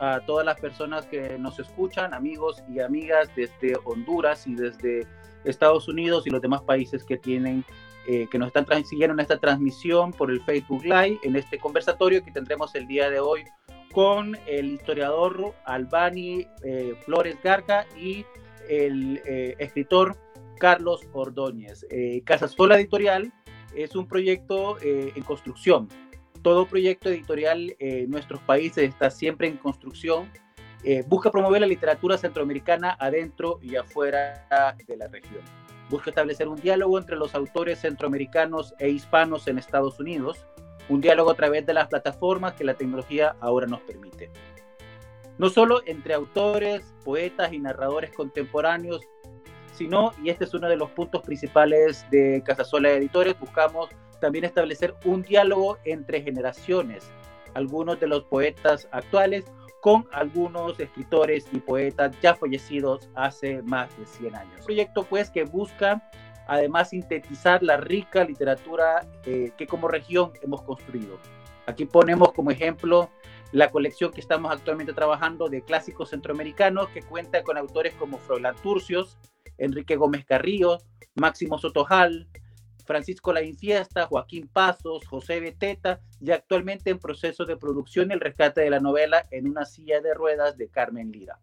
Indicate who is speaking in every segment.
Speaker 1: a todas las personas que nos escuchan, amigos y amigas desde Honduras y desde Estados Unidos y los demás países que tienen eh, que nos están siguiendo en esta transmisión por el Facebook Live, en este conversatorio que tendremos el día de hoy con el historiador Albani eh, Flores Garca y el eh, escritor Carlos Ordóñez. Casasola Editorial es un proyecto en construcción. Todo proyecto editorial en nuestros países está siempre en construcción. busca promover la literatura centroamericana adentro y afuera de la región busca establecer un diálogo entre los autores centroamericanos e hispanos en Estados Unidos, un diálogo a través de las plataformas que la tecnología ahora nos permite. No solo entre autores, poetas y narradores contemporáneos, sino, y este es uno de los puntos principales de Casasola Editores, buscamos también establecer un diálogo entre generaciones. Algunos de los poetas actuales con algunos escritores y poetas ya fallecidos hace más de 100 años. Un proyecto pues que busca además sintetizar la rica literatura eh, que como región hemos construido. Aquí ponemos como ejemplo la colección que estamos actualmente trabajando de clásicos centroamericanos que cuenta con autores como Froilán Turcios, Enrique Gómez Carrillo, Máximo Sotojal, Francisco La Infiesta, Joaquín Pasos, José Beteta y actualmente en proceso de producción el rescate de la novela En una silla de ruedas de Carmen Lira.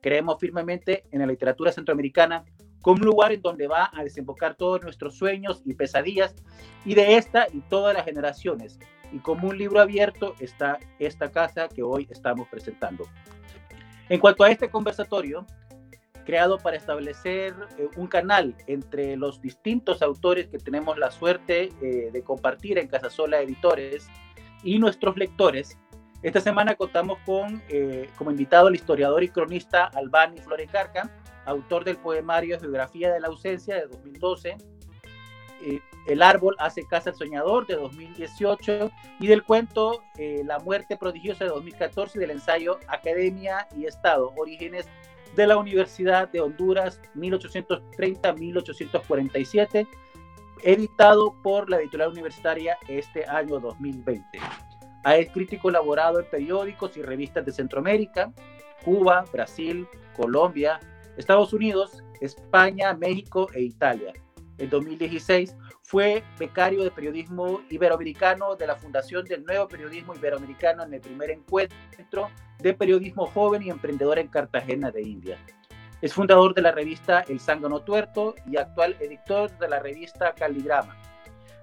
Speaker 1: Creemos firmemente en la literatura centroamericana como un lugar en donde va a desembocar todos nuestros sueños y pesadillas y de esta y todas las generaciones. Y como un libro abierto está esta casa que hoy estamos presentando. En cuanto a este conversatorio, creado para establecer eh, un canal entre los distintos autores que tenemos la suerte eh, de compartir en Casasola Editores y nuestros lectores. Esta semana contamos con eh, como invitado al historiador y cronista Albani Flores Carca, autor del poemario Geografía de la ausencia de 2012, El árbol hace casa al soñador de 2018 y del cuento La muerte prodigiosa de 2014 y del ensayo Academia y Estado, orígenes de la Universidad de Honduras 1830-1847, editado por la editorial universitaria este año 2020. Ha escrito y colaborado en periódicos y revistas de Centroamérica, Cuba, Brasil, Colombia, Estados Unidos, España, México e Italia. En 2016 fue becario de periodismo iberoamericano de la Fundación del Nuevo Periodismo Iberoamericano en el primer encuentro de periodismo joven y emprendedor en Cartagena de India. Es fundador de la revista El Zángano Tuerto y actual editor de la revista Caligrama.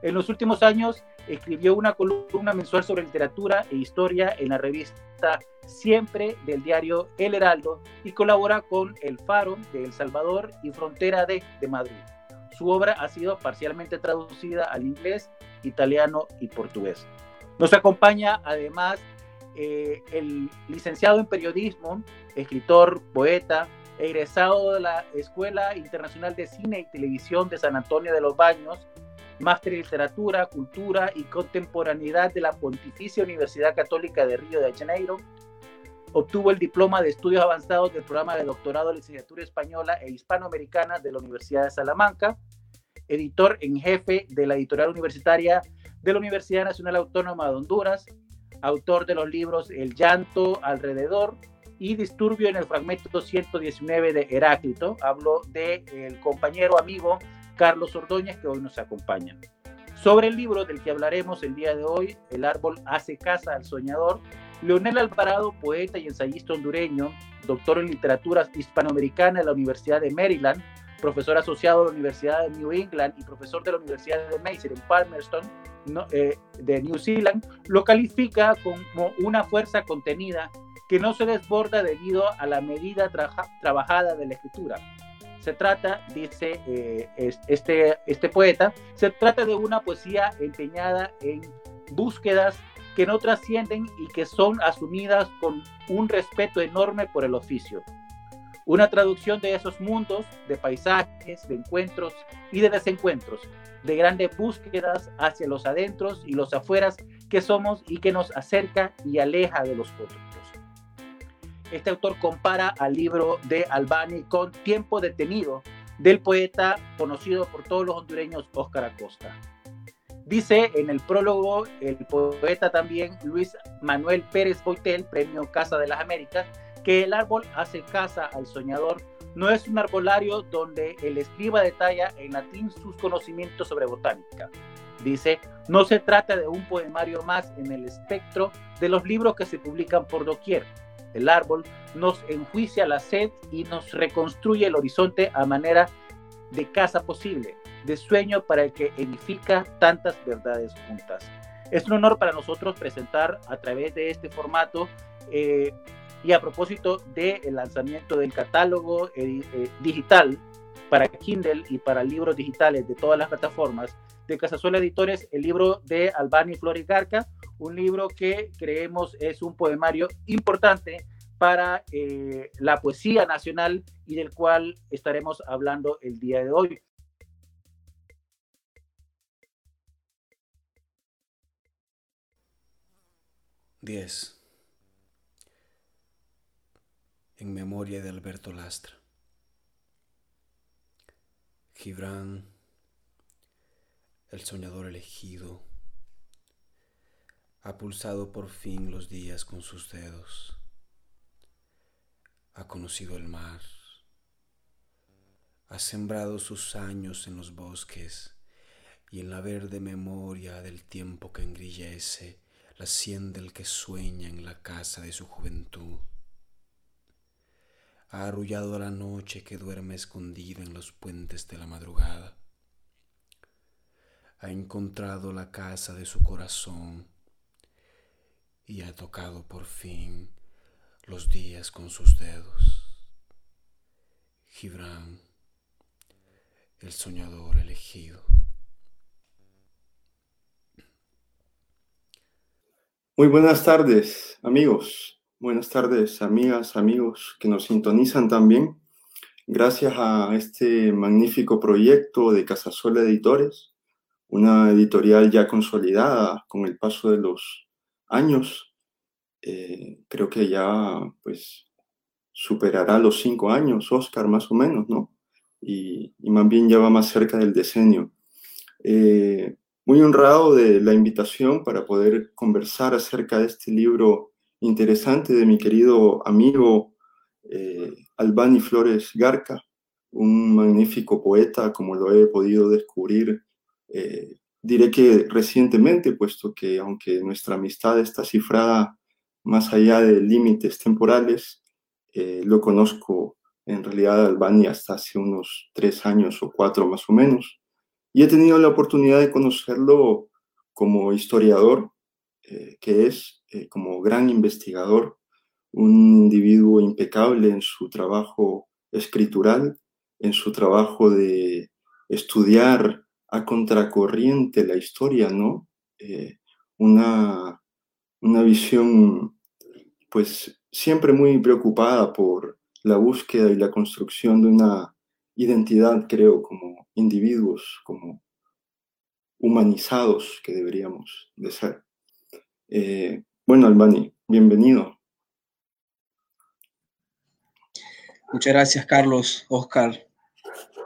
Speaker 1: En los últimos años escribió una columna mensual sobre literatura e historia en la revista Siempre del diario El Heraldo y colabora con El Faro de El Salvador y Frontera de Madrid. Su obra ha sido parcialmente traducida al inglés, italiano y portugués. Nos acompaña además eh, el licenciado en periodismo, escritor, poeta, egresado de la Escuela Internacional de Cine y Televisión de San Antonio de los Baños, máster en literatura, cultura y contemporaneidad de la Pontificia Universidad Católica de Río de Janeiro. Obtuvo el diploma de estudios avanzados del programa de doctorado de licenciatura española e hispanoamericana de la Universidad de Salamanca, editor en jefe de la editorial universitaria de la Universidad Nacional Autónoma de Honduras, autor de los libros El llanto alrededor y Disturbio en el fragmento 119 de Heráclito. Hablo del el compañero amigo Carlos Ordóñez que hoy nos acompaña. Sobre el libro del que hablaremos el día de hoy, El árbol hace casa al soñador, Leonel Alvarado, poeta y ensayista hondureño, doctor en literatura hispanoamericana de la Universidad de Maryland, profesor asociado de la Universidad de New England y profesor de la Universidad de Mason en Palmerston, eh, de New Zealand, lo califica como una fuerza contenida que no se desborda debido a la medida trabajada de la escritura. Se trata, dice eh, este, este poeta, se trata de una poesía empeñada en búsquedas que no trascienden y que son asumidas con un respeto enorme por el oficio. Una traducción de esos mundos, de paisajes, de encuentros y de desencuentros, de grandes búsquedas hacia los adentros y los afueras que somos y que nos acerca y aleja de los otros. Este autor compara al libro de Albani con Tiempo detenido del poeta conocido por todos los hondureños Óscar Acosta. Dice en el prólogo el poeta también Luis Manuel Pérez Boitel, premio Casa de las Américas, que el árbol hace casa al soñador no es un arbolario donde el escriba detalla en latín sus conocimientos sobre botánica. Dice, no se trata de un poemario más en el espectro de los libros que se publican por doquier. El árbol nos enjuicia la sed y nos reconstruye el horizonte a manera de casa posible, de sueño para el que edifica tantas verdades juntas. Es un honor para nosotros presentar a través de este formato eh, y a propósito del lanzamiento del catálogo eh, digital para Kindle y para libros digitales de todas las plataformas de Casasola Editores, el libro de Albani Flores Garca, un libro que creemos es un poemario importante para eh, la poesía nacional y del cual estaremos hablando el día de hoy.
Speaker 2: Diez en memoria de Alberto Lastra. Gibran, el soñador elegido, ha pulsado por fin los días con sus dedos, ha conocido el mar, ha sembrado sus años en los bosques y en la verde memoria del tiempo que engrillece la sien del que sueña en la casa de su juventud ha arrullado la noche que duerme escondida en los puentes de la madrugada. Ha encontrado la casa de su corazón y ha tocado por fin los días con sus dedos. Gibran, el soñador elegido.
Speaker 3: Muy buenas tardes, amigos. Buenas tardes, amigas, amigos que nos sintonizan también. Gracias a este magnífico proyecto de Casasola Editores, una editorial ya consolidada con el paso de los años. Eh, creo que ya pues superará los cinco años, Oscar, más o menos, ¿no? Y, más bien ya va más cerca del decenio. Eh, muy honrado de la invitación para poder conversar acerca de este libro interesante de mi querido amigo eh, Albani Flores Garca, un magnífico poeta, como lo he podido descubrir, eh, diré que recientemente, puesto que aunque nuestra amistad está cifrada más allá de límites temporales, eh, lo conozco en realidad Albani hasta hace unos tres años o cuatro más o menos, y he tenido la oportunidad de conocerlo como historiador, que es eh, como gran investigador, un individuo impecable en su trabajo escritural, en su trabajo de estudiar a contracorriente la historia, ¿no? Eh, una, una visión, pues, siempre muy preocupada por la búsqueda y la construcción de una identidad, creo, como individuos, como humanizados que deberíamos de ser. Eh, bueno, Albani, bienvenido.
Speaker 4: Muchas gracias, Carlos, Oscar,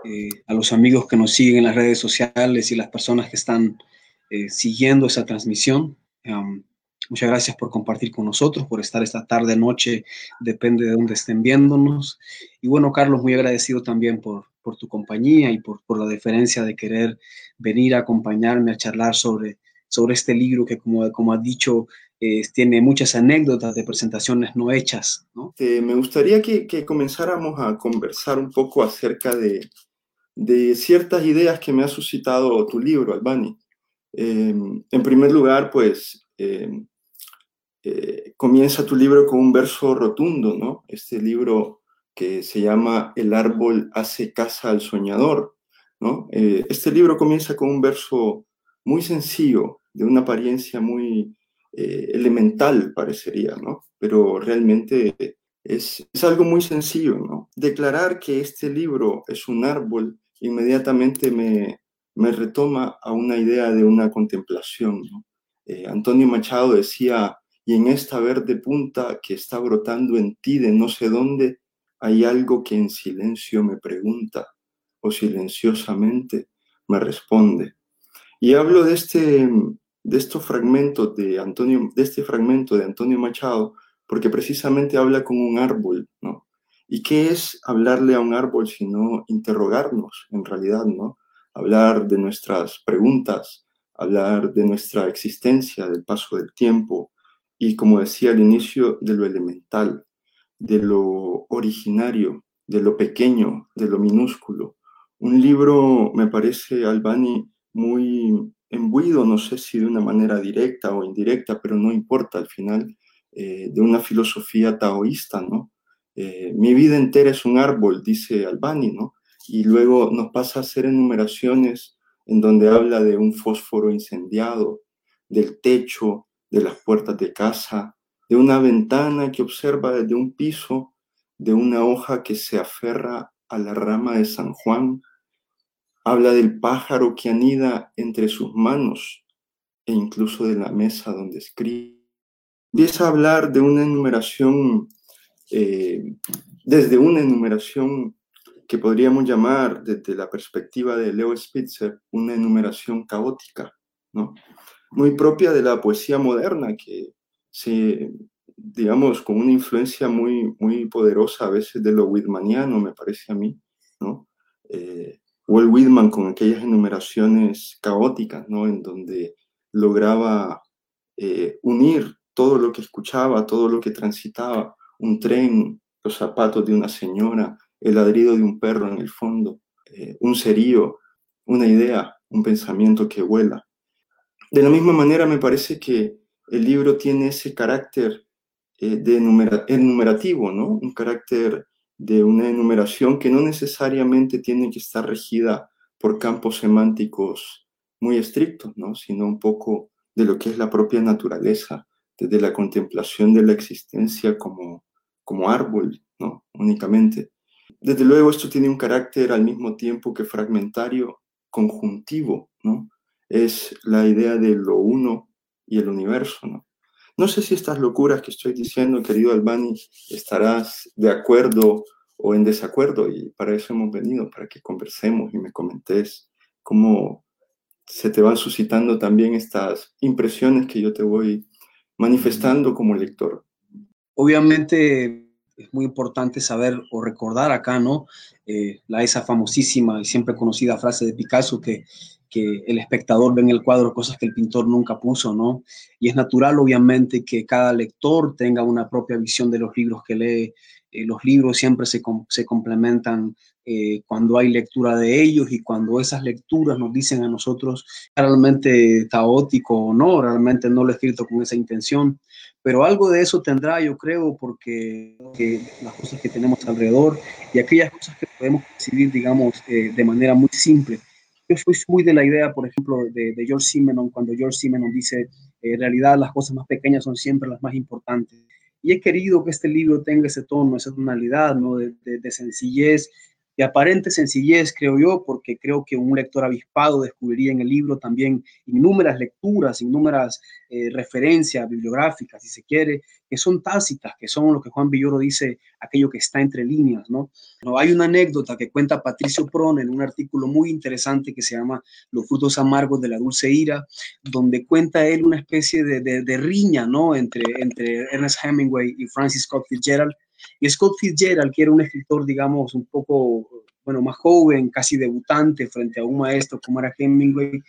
Speaker 4: eh, a los amigos que nos siguen en las redes sociales y las personas que están eh, siguiendo esa transmisión. Muchas gracias por compartir con nosotros, por estar esta tarde, noche, depende de dónde estén viéndonos. Y bueno, Carlos, muy agradecido también por, por tu compañía y por, por la deferencia de querer venir a acompañarme a charlar sobre, sobre este libro que, como, como has dicho, tiene muchas anécdotas de presentaciones no hechas. ¿no?
Speaker 3: me gustaría que, que, comenzáramos a conversar un poco acerca de, de, ciertas ideas que me ha suscitado tu libro, Albani. Em, en primer lugar, pues em, eh, comienza tu libro con un verso rotundo, ¿no? Este libro que se llama El árbol hace casa al soñador, ¿no? Eh, este libro comienza con un verso muy sencillo, de una apariencia muy eh, elemental parecería, ¿no? Pero realmente es, es, algo muy sencillo, ¿no? Declarar que este libro es un árbol inmediatamente me, me retoma a una idea de una contemplación, Antonio Machado decía, y en esta verde punta que está brotando en ti de no sé dónde, hay algo que en silencio me pregunta o silenciosamente me responde. Y hablo de este, de estos fragmentos de Antonio, de este fragmento de Antonio Machado, porque precisamente habla con un árbol, ¿no? ¿Y qué es hablarle a un árbol sino interrogarnos en realidad, ¿no? Hablar de nuestras preguntas, hablar de nuestra existencia, del paso del tiempo y, como decía al inicio, de lo elemental, de lo originario, de lo pequeño, de lo minúsculo. Un libro, me parece, Albani, muy embuido, no sé si de una manera directa o indirecta, pero no importa al final, eh, de una filosofía taoísta, ¿no? Eh, mi vida entera es un árbol, dice Albani, ¿no? Y luego nos pasa a hacer enumeraciones en donde habla de un fósforo incendiado, del techo, de las puertas de casa, de una ventana que observa desde un piso, de una hoja que se aferra a la rama de San Juan, habla del pájaro que anida entre sus manos e incluso de la mesa donde escribe. Empieza a hablar de una enumeración, eh, desde una enumeración que podríamos llamar desde la perspectiva de Leo Spitzer una enumeración caótica, ¿no? Muy propia de la poesía moderna, que se, digamos, con una influencia muy, muy poderosa a veces de lo whitmaniano, me parece a mí, ¿no? Eh, Walt Whitman con aquellas enumeraciones caóticas, ¿no? En donde lograba eh, unir todo lo que escuchaba, todo lo que transitaba, un tren, los zapatos de una señora, el ladrido de un perro en el fondo, eh, un cerío, una idea, un pensamiento que vuela. De la misma manera me parece que el libro tiene ese carácter eh, de enumerativo, ¿no? Un carácter de una enumeración que no necesariamente tiene que estar regida por campos semánticos muy estrictos, ¿no? Sino un poco de lo que es la propia naturaleza, desde la contemplación de la existencia como, como árbol, ¿no? Únicamente. Desde luego esto tiene un carácter al mismo tiempo que fragmentario, conjuntivo, ¿no? Es la idea de lo uno y el universo, ¿no? No sé si estas locuras que estoy diciendo, querido Albani, estarás de acuerdo o en desacuerdo y para eso hemos venido, para que conversemos y me comentes cómo se te van suscitando también estas impresiones que yo te voy manifestando como lector.
Speaker 4: Obviamente es muy importante saber o recordar acá, ¿no? Eh, la esa famosísima y siempre conocida frase de Picasso que, que el espectador ve en el cuadro cosas que el pintor nunca puso, ¿no? Y es natural, obviamente, que cada lector tenga una propia visión de los libros que lee. Eh, los libros siempre se, se complementan eh, cuando hay lectura de ellos y cuando esas lecturas nos dicen a nosotros realmente caótico o no, realmente no lo he escrito con esa intención, pero algo de eso tendrá, yo creo, porque las cosas que tenemos alrededor y aquellas cosas que podemos percibir, digamos, eh, de manera muy simple. Yo soy muy de la idea, por ejemplo, de, George Simenon, cuando George Simenon dice, eh, en realidad las cosas más pequeñas son siempre las más importantes. Y he querido que este libro tenga ese tono, esa tonalidad, ¿no? de, de sencillez de aparente sencillez, creo yo, porque creo que un lector avispado descubriría en el libro también innúmeras lecturas, innúmeras eh, referencias bibliográficas, si se quiere, que son tácitas, que son lo que Juan Villoro dice, aquello que está entre líneas, ¿no? no hay una anécdota que cuenta Patricio Prone en un artículo muy interesante que se llama Los frutos amargos de la dulce ira, donde cuenta él una especie de, de, riña, ¿no? Entre, entre Ernest Hemingway y Francis Scott Fitzgerald, y Scott Fitzgerald, que era un escritor, digamos, un poco, bueno, más joven, casi debutante frente a un maestro como era Hemingway,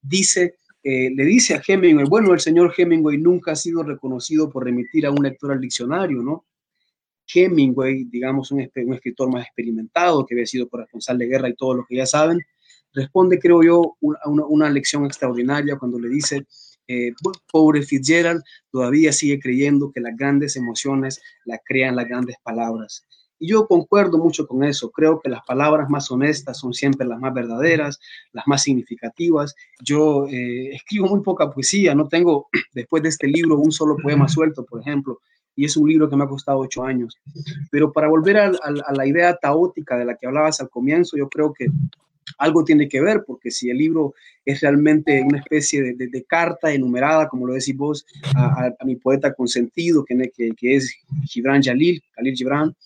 Speaker 4: dice, eh, le dice a Hemingway, bueno, el señor Hemingway nunca ha sido reconocido por remitir a un lector al diccionario, ¿no? Hemingway, digamos, un, un escritor más experimentado, que había sido corresponsal de guerra y todo lo que ya saben, responde, creo yo, a una, una lección extraordinaria cuando le dice, eh, pobre Fitzgerald todavía sigue creyendo que las grandes emociones las crean las grandes palabras. Y yo concuerdo mucho con eso. Creo que las palabras más honestas son siempre las más verdaderas, las más significativas. Yo eh, escribo muy poca poesía, no tengo después de este libro un solo poema suelto, por ejemplo, y es un libro que me ha costado ocho años. Pero para volver a, a la idea caótica de la que hablabas al comienzo, yo creo que algo tiene que ver, porque si el libro es realmente una especie de, carta enumerada, como lo decís vos, a, mi poeta consentido, que, que, es Gibran Jalil, Khalil Gibran,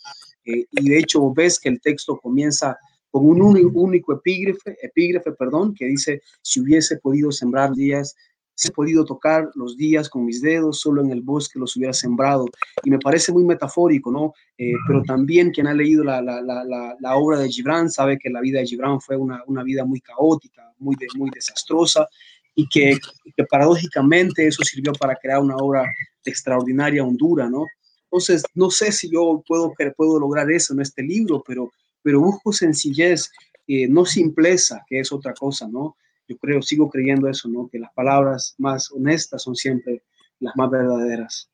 Speaker 4: eh, y de hecho ves que el texto comienza con un único epígrafe, epígrafe perdón, que dice, si hubiese podido sembrar días, si he podido tocar los días con mis dedos, solo en el bosque los hubiera sembrado. Y me parece muy metafórico, ¿no? Eh, pero también quien ha leído la, la, la, la, obra de Gibran sabe que la vida de Gibran fue una, una vida muy caótica, muy, de, muy desastrosa, y que, que, paradójicamente eso sirvió para crear una obra de extraordinaria hondura, ¿no? Entonces, no sé si yo puedo, puedo lograr eso en este libro, pero, pero busco sencillez, eh, no simpleza, que es otra cosa, ¿no? Yo creo, sigo creyendo eso, ¿no? Que las palabras más honestas son siempre las más verdaderas.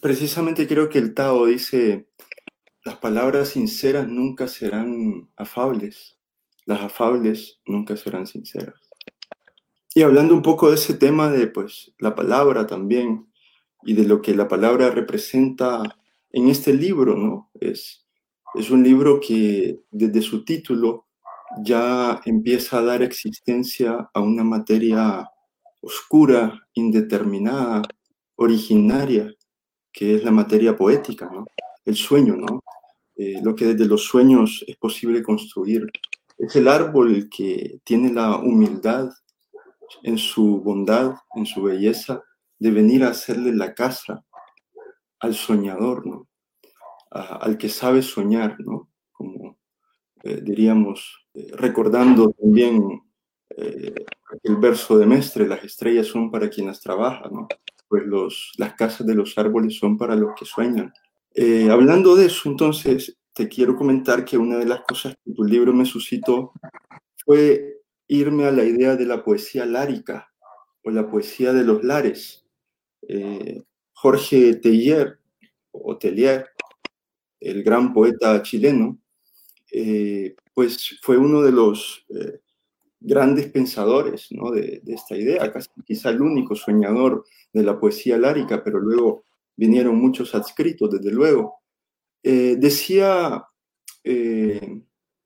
Speaker 3: Precisamente creo que el Tao dice, las palabras sinceras nunca serán afables, las afables nunca serán sinceras. Y hablando un poco de ese tema de pues la palabra también y de lo que la palabra representa en este libro, ¿no? Es, es un libro que desde su título ya empieza a dar existencia a una materia oscura, indeterminada, originaria, que es la materia poética. El sueño. Eh, lo que desde los sueños es posible construir. Es el árbol que tiene la humildad en su bondad, en su belleza, de venir a hacerle la casa al soñador, al que sabe soñar. Como eh, diríamos, recordando también eh, el verso de Mestre, las estrellas son para quienes trabajan. Pues las casas de los árboles son para los que sueñan. hablando de eso, entonces, te quiero comentar que una de las cosas que tu libro me suscitó fue irme a la idea de la poesía lárica o la poesía de los lares. Eh, Jorge Tellier, o el gran poeta chileno, eh, pues fue uno de los eh, grandes pensadores de, esta idea, casi, quizá el único soñador de la poesía lárica, pero luego vinieron muchos adscritos, desde luego. decía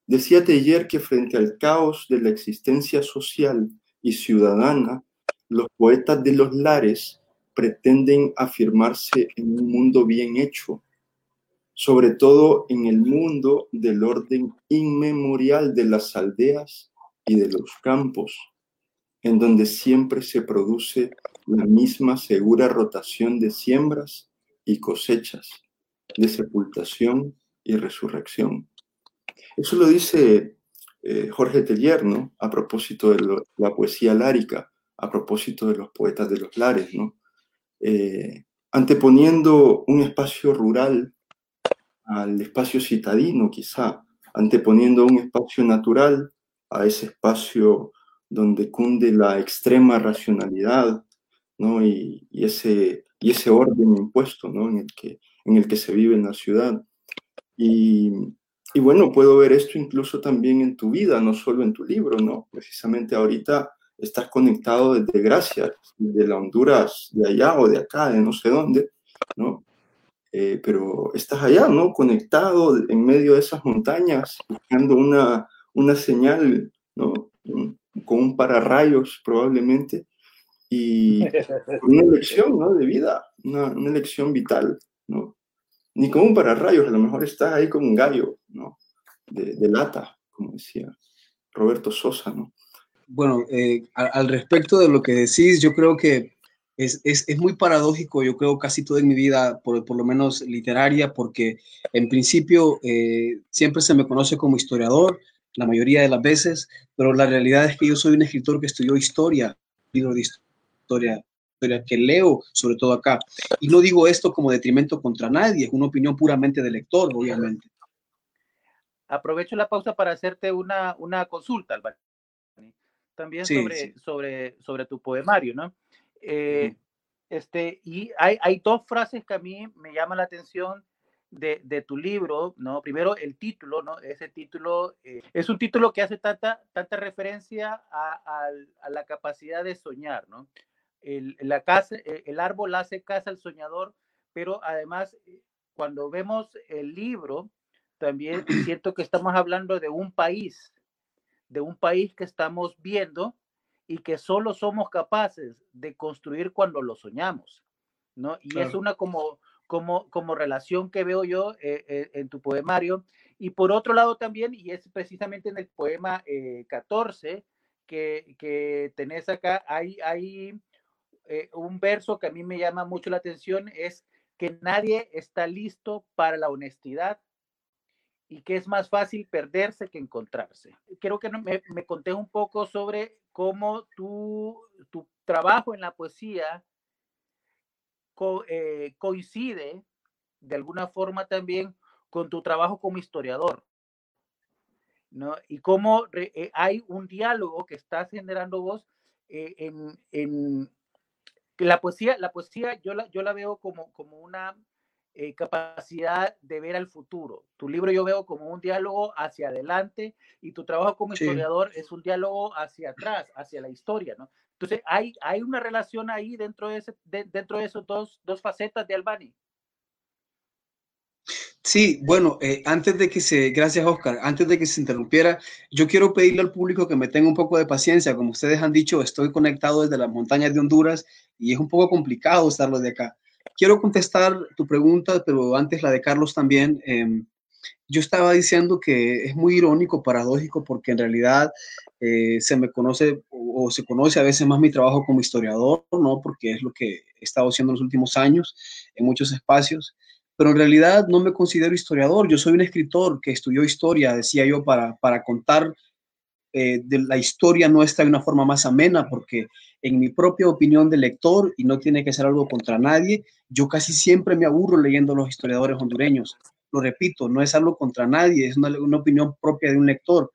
Speaker 3: Decía Teller que frente al caos de la existencia social y ciudadana, los poetas de los lares pretenden afirmarse en un mundo bien hecho, sobre todo en el mundo del orden inmemorial de las aldeas y de los campos, en donde siempre se produce la misma segura rotación de siembras y cosechas, de sepultación y resurrección. Eso lo dice eh, Jorge Tellier, ¿no? A propósito de la poesía lárica, a propósito de los poetas de los lares, ¿no? Eh, anteponiendo un espacio rural al espacio citadino, quizá, anteponiendo un espacio natural a ese espacio donde cunde la extrema racionalidad, ¿no? Y, ese, y ese orden impuesto, ¿no? En el, que, en el que se vive en la ciudad. Y, y bueno, puedo ver esto incluso también en tu vida, no solo en tu libro, ¿no? Precisamente ahorita estás conectado desde Gracias, de la Honduras de allá o de acá, de no sé dónde, ¿no? Eh, pero estás allá, ¿no? Conectado en medio de esas montañas, buscando una, una señal, ¿no? Con un pararrayos probablemente, y una elección, ¿no? De vida, una, una elección vital, ¿no? ni como un pararrayos, a lo mejor estás ahí como un gallo, ¿no? De, lata, como decía Roberto Sosa, ¿no?
Speaker 4: Bueno, eh, al, respecto de lo que decís, yo creo que es, es, es, muy paradójico, yo creo casi toda mi vida, por, por lo menos literaria, porque en principio eh, siempre se me conoce como historiador, la mayoría de las veces, pero la realidad es que yo soy un escritor que estudió historia, libro de historia que leo, sobre todo acá. Y no digo esto como detrimento contra nadie, es una opinión puramente de lector, obviamente.
Speaker 1: Aprovecho la pausa para hacerte una, una consulta, Álvaro. También sobre, sobre, sobre tu poemario, ¿no? Eh, este, y hay, hay dos frases que a mí me llaman la atención de, de, tu libro, ¿no? Primero, el título, ¿no? Ese título eh, es un título que hace tanta, tanta referencia a, a, la capacidad de soñar, ¿no? el, la casa, e, el árbol hace casa al soñador, pero además eh, cuando vemos el libro, también siento que estamos hablando de un país, de un país que estamos viendo y que solo somos capaces de construir cuando lo soñamos, ¿no? Y es una como, como, como relación que veo yo eh, eh, en tu poemario. Y por otro lado también, y es precisamente en el poema 14 que, que, tenés acá, hay, hay un verso que a mí me llama mucho la atención, es que nadie está listo para la honestidad y que es más fácil perderse que encontrarse. Quiero que me, me contés un poco sobre cómo tu, tu trabajo en la poesía eh, coincide de alguna forma también con tu trabajo como historiador. ¿no? Y cómo eh, hay un diálogo que estás generando vos eh, en, la poesía, la poesía yo la, yo la veo como, como una eh, capacidad de ver al futuro. Tu libro yo veo como un diálogo hacia adelante y tu trabajo como historiador es un diálogo hacia atrás, hacia la historia, ¿no? Entonces, hay, hay una relación ahí dentro de, ese, dentro de esos dos, dos facetas de Albani.
Speaker 4: Sí, bueno, eh, antes de que se, gracias Oscar, antes de que se interrumpiera, yo quiero pedirle al público que me tenga un poco de paciencia. Como ustedes han dicho, estoy conectado desde las montañas de Honduras y es un poco complicado estarlo de acá. Quiero contestar tu pregunta, pero antes la de Carlos también. Em, yo estaba diciendo que es muy irónico, paradójico, porque en realidad eh, se me conoce o, se conoce a veces más mi trabajo como historiador, ¿no? Porque es lo que he estado haciendo en los últimos años en muchos espacios. Pero en realidad no me considero historiador. Yo soy un escritor que estudió historia, decía yo, para, para contar eh, de la historia nuestra de una forma más amena, porque en mi propia opinión de lector, y no tiene que ser algo contra nadie, yo casi siempre me aburro leyendo los historiadores hondureños. Lo repito, no es algo contra nadie, es una, opinión propia de un lector.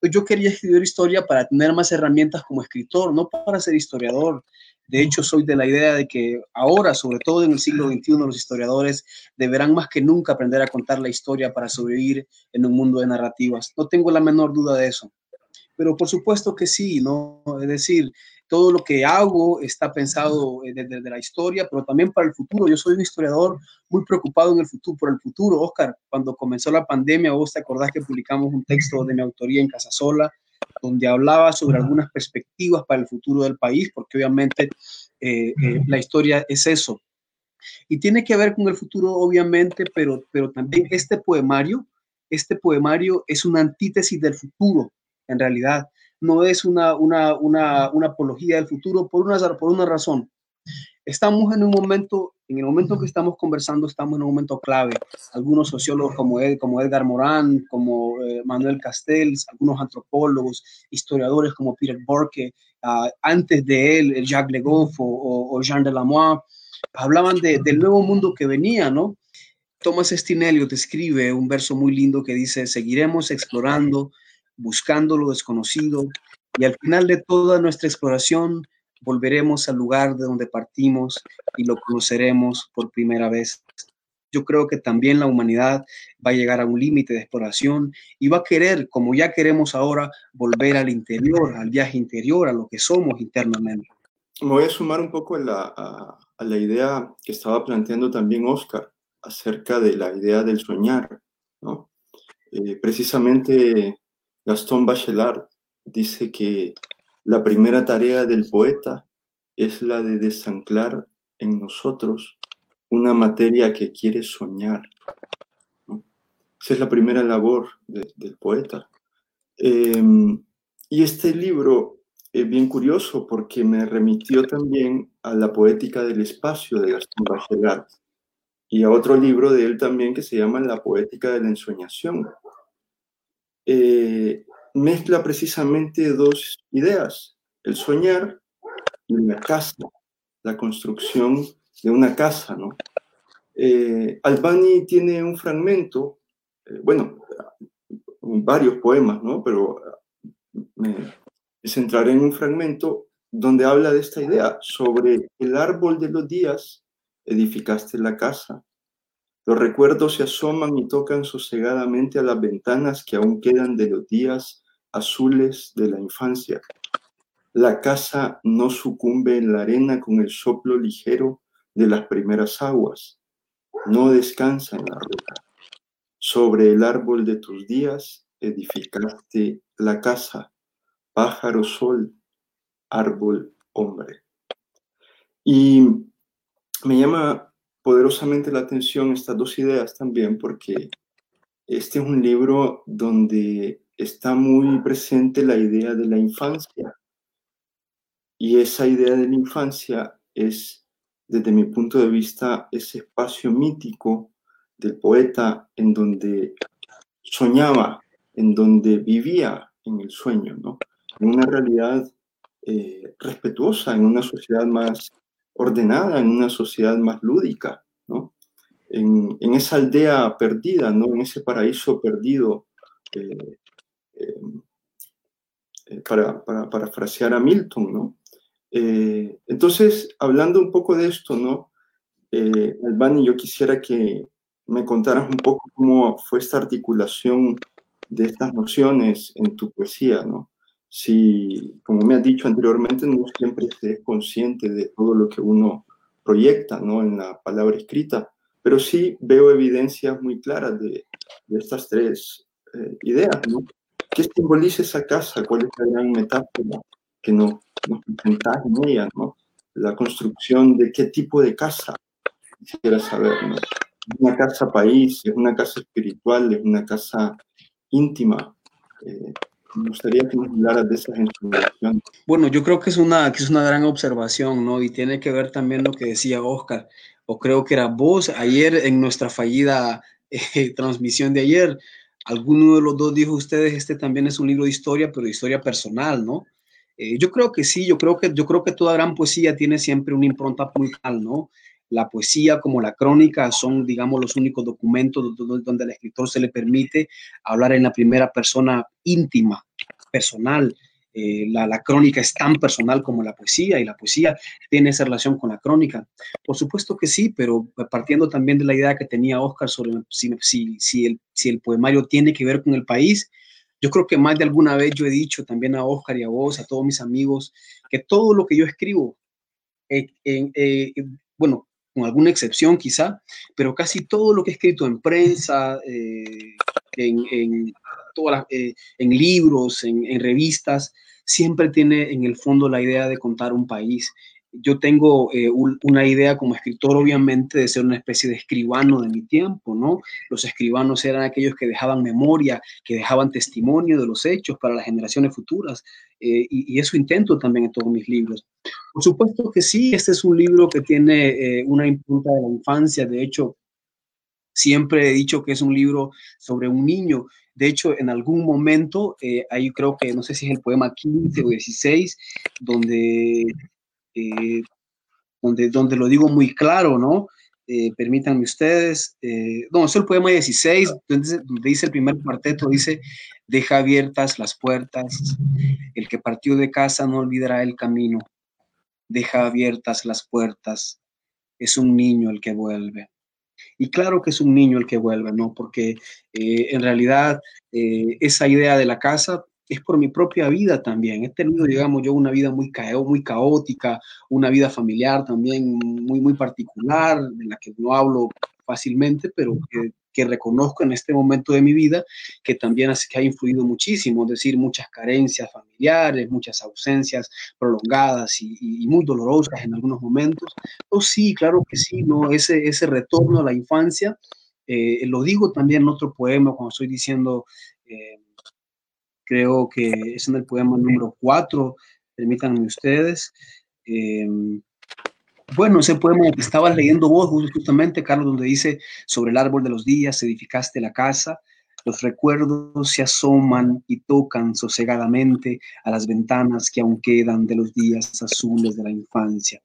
Speaker 4: Pues yo quería escribir historia para tener más herramientas como escritor, no para ser historiador. De hecho, soy de la idea de que ahora, sobre todo en el siglo XXI, los historiadores deberán más que nunca aprender a contar la historia para sobrevivir en un mundo de narrativas. No tengo la menor duda de eso. Pero por supuesto que sí, ¿no? Es decir, todo lo que hago está pensado desde, la historia, pero también para el futuro. Yo soy un historiador muy preocupado en el futuro, por el futuro. Oscar, cuando comenzó la pandemia, vos te acordás que publicamos un texto de mi autoría en Casasola, donde hablaba sobre algunas perspectivas para el futuro del país, porque obviamente eh, eh, la historia es eso. Y tiene que ver con el futuro, obviamente, pero, pero también este poemario, este poemario es una antítesis del futuro, en realidad no es una, una, una, una apología del futuro por una, por una razón. Estamos en un momento, en el momento que estamos conversando, estamos en un momento clave. Algunos sociólogos como, como Edgar Morán, como eh, Manuel Castells, algunos antropólogos, historiadores como Peter Borke, uh, antes de él, Jacques Legoff o, o, Jean Delamoy, hablaban de, del nuevo mundo que venía, ¿no? Thomas Stinelio describe un verso muy lindo que dice, seguiremos explorando buscando lo desconocido y al final de toda nuestra exploración volveremos al lugar de donde partimos y lo conoceremos por primera vez. Yo creo que también la humanidad va a llegar a un límite de exploración y va a querer, como ya queremos ahora, volver al interior, al viaje interior, a lo que somos internamente.
Speaker 3: Me voy a sumar un poco a la, a la idea que estaba planteando también Oscar acerca de la idea del soñar. ¿no? Eh, precisamente Gastón Bachelard dice que la primera tarea del poeta es la de desanclar en nosotros una materia que quiere soñar. Esa es la primera labor del poeta. Em, y este libro es bien curioso porque me remitió también a la poética del espacio de Gastón Bachelard y a otro libro de él también que se llama La poética de la ensoñación, eh, mezcla precisamente dos ideas, el soñar y la casa, la construcción de una casa, ¿no? Eh, Albani tiene un fragmento, eh, bueno, varios poemas, ¿no? Pero me centraré en un fragmento donde habla de esta idea, sobre el árbol de los días edificaste la casa, los recuerdos se asoman y tocan sosegadamente a las ventanas que aún quedan de los días azules de la infancia. La casa no sucumbe en la arena con el soplo ligero de las primeras aguas. No descansa en la roca. Sobre el árbol de tus días edificaste la casa, pájaro sol, árbol hombre. Y me llama poderosamente la atención estas dos ideas también porque este es un libro donde está muy presente la idea de la infancia. Y esa idea de la infancia es, desde mi punto de vista, ese espacio mítico del poeta en donde soñaba, en donde vivía en el sueño, ¿no? En una realidad eh, respetuosa, en una sociedad más ordenada, en una sociedad más lúdica, ¿no? En, esa aldea perdida, ¿no? En ese paraíso perdido, eh, eh, para, para parafrasear a Milton, ¿no? entonces, hablando un poco de esto, ¿no? Albani, yo quisiera que me contaras un poco cómo fue esta articulación de estas nociones en tu poesía, ¿no? Si, como me has dicho anteriormente, no siempre se es consciente de todo lo que uno proyecta, ¿no? En la palabra escrita, pero sí veo evidencias muy claras de, de estas tres eh, ideas, ¿no? ¿Qué simboliza esa casa? ¿Cuál es la gran metáfora que nos, nos presentas en ella, ¿no? La construcción de qué tipo de casa, quisiera saber, ¿no? una casa país, es una casa espiritual, es una casa íntima. Eh, me gustaría que nos hablaras de esas.
Speaker 4: Bueno, yo creo que es, una, que es una gran observación, ¿no? Y tiene que ver también lo que decía Oscar, o creo que era vos ayer en nuestra fallida eh, transmisión de ayer. Alguno de los dos dijo ustedes, este también es un libro de historia, pero de historia personal, ¿no? Eh, yo creo que sí, yo creo que, yo creo que toda gran poesía tiene siempre una impronta puntual, ¿no? La poesía como la crónica son, digamos, los únicos documentos donde al escritor se le permite hablar en la primera persona íntima, personal. Eh, la, crónica es tan personal como la poesía y la poesía tiene esa relación con la crónica. Por supuesto que sí, pero partiendo también de la idea que tenía Oscar sobre si, si, el, si el poemario tiene que ver con el país, yo creo que más de alguna vez yo he dicho también a Oscar y a vos, a todos mis amigos, que todo lo que yo escribo, eh, eh, bueno, con alguna excepción quizá, pero casi todo lo que he escrito en prensa, eh, eh, en, libros, en, revistas, siempre tiene en el fondo la idea de contar un país yo tengo eh, una idea como escritor, obviamente, de ser una especie de escribano de mi tiempo, ¿no? Los escribanos eran aquellos que dejaban memoria, que dejaban testimonio de los hechos para las generaciones futuras, eh, y, eso intento también en todos mis libros. Por supuesto que sí, este es un libro que tiene eh, una impronta de la infancia, de hecho, siempre he dicho que es un libro sobre un niño. De hecho, en algún momento, ahí creo que, no sé si es el poema 15 o 16, donde eh, donde, donde lo digo muy claro, ¿no? Eh, permítanme ustedes, eh, no, es el poema 16, donde, dice el primer cuarteto, dice, deja abiertas las puertas, el que partió de casa no olvidará el camino, deja abiertas las puertas, es un niño el que vuelve. Y claro que es un niño el que vuelve, ¿no? Porque en realidad esa idea de la casa es por mi propia vida también. He tenido, digamos, yo una vida muy, muy caótica, una vida familiar también muy, muy particular, de la que no hablo fácilmente, pero que, reconozco en este momento de mi vida que también que ha influido muchísimo, es decir, muchas carencias familiares, muchas ausencias prolongadas y, muy dolorosas en algunos momentos. Oh, sí, claro que sí, ¿no? Ese, ese retorno a la infancia, eh, lo digo también en otro poema cuando estoy diciendo... Eh, creo que es en el poema número 4, permítanme ustedes. Em, bueno, ese poema que estabas leyendo vos justamente, Carlos, donde dice, sobre el árbol de los días edificaste la casa, los recuerdos se asoman y tocan sosegadamente a las ventanas que aún quedan de los días azules de la infancia.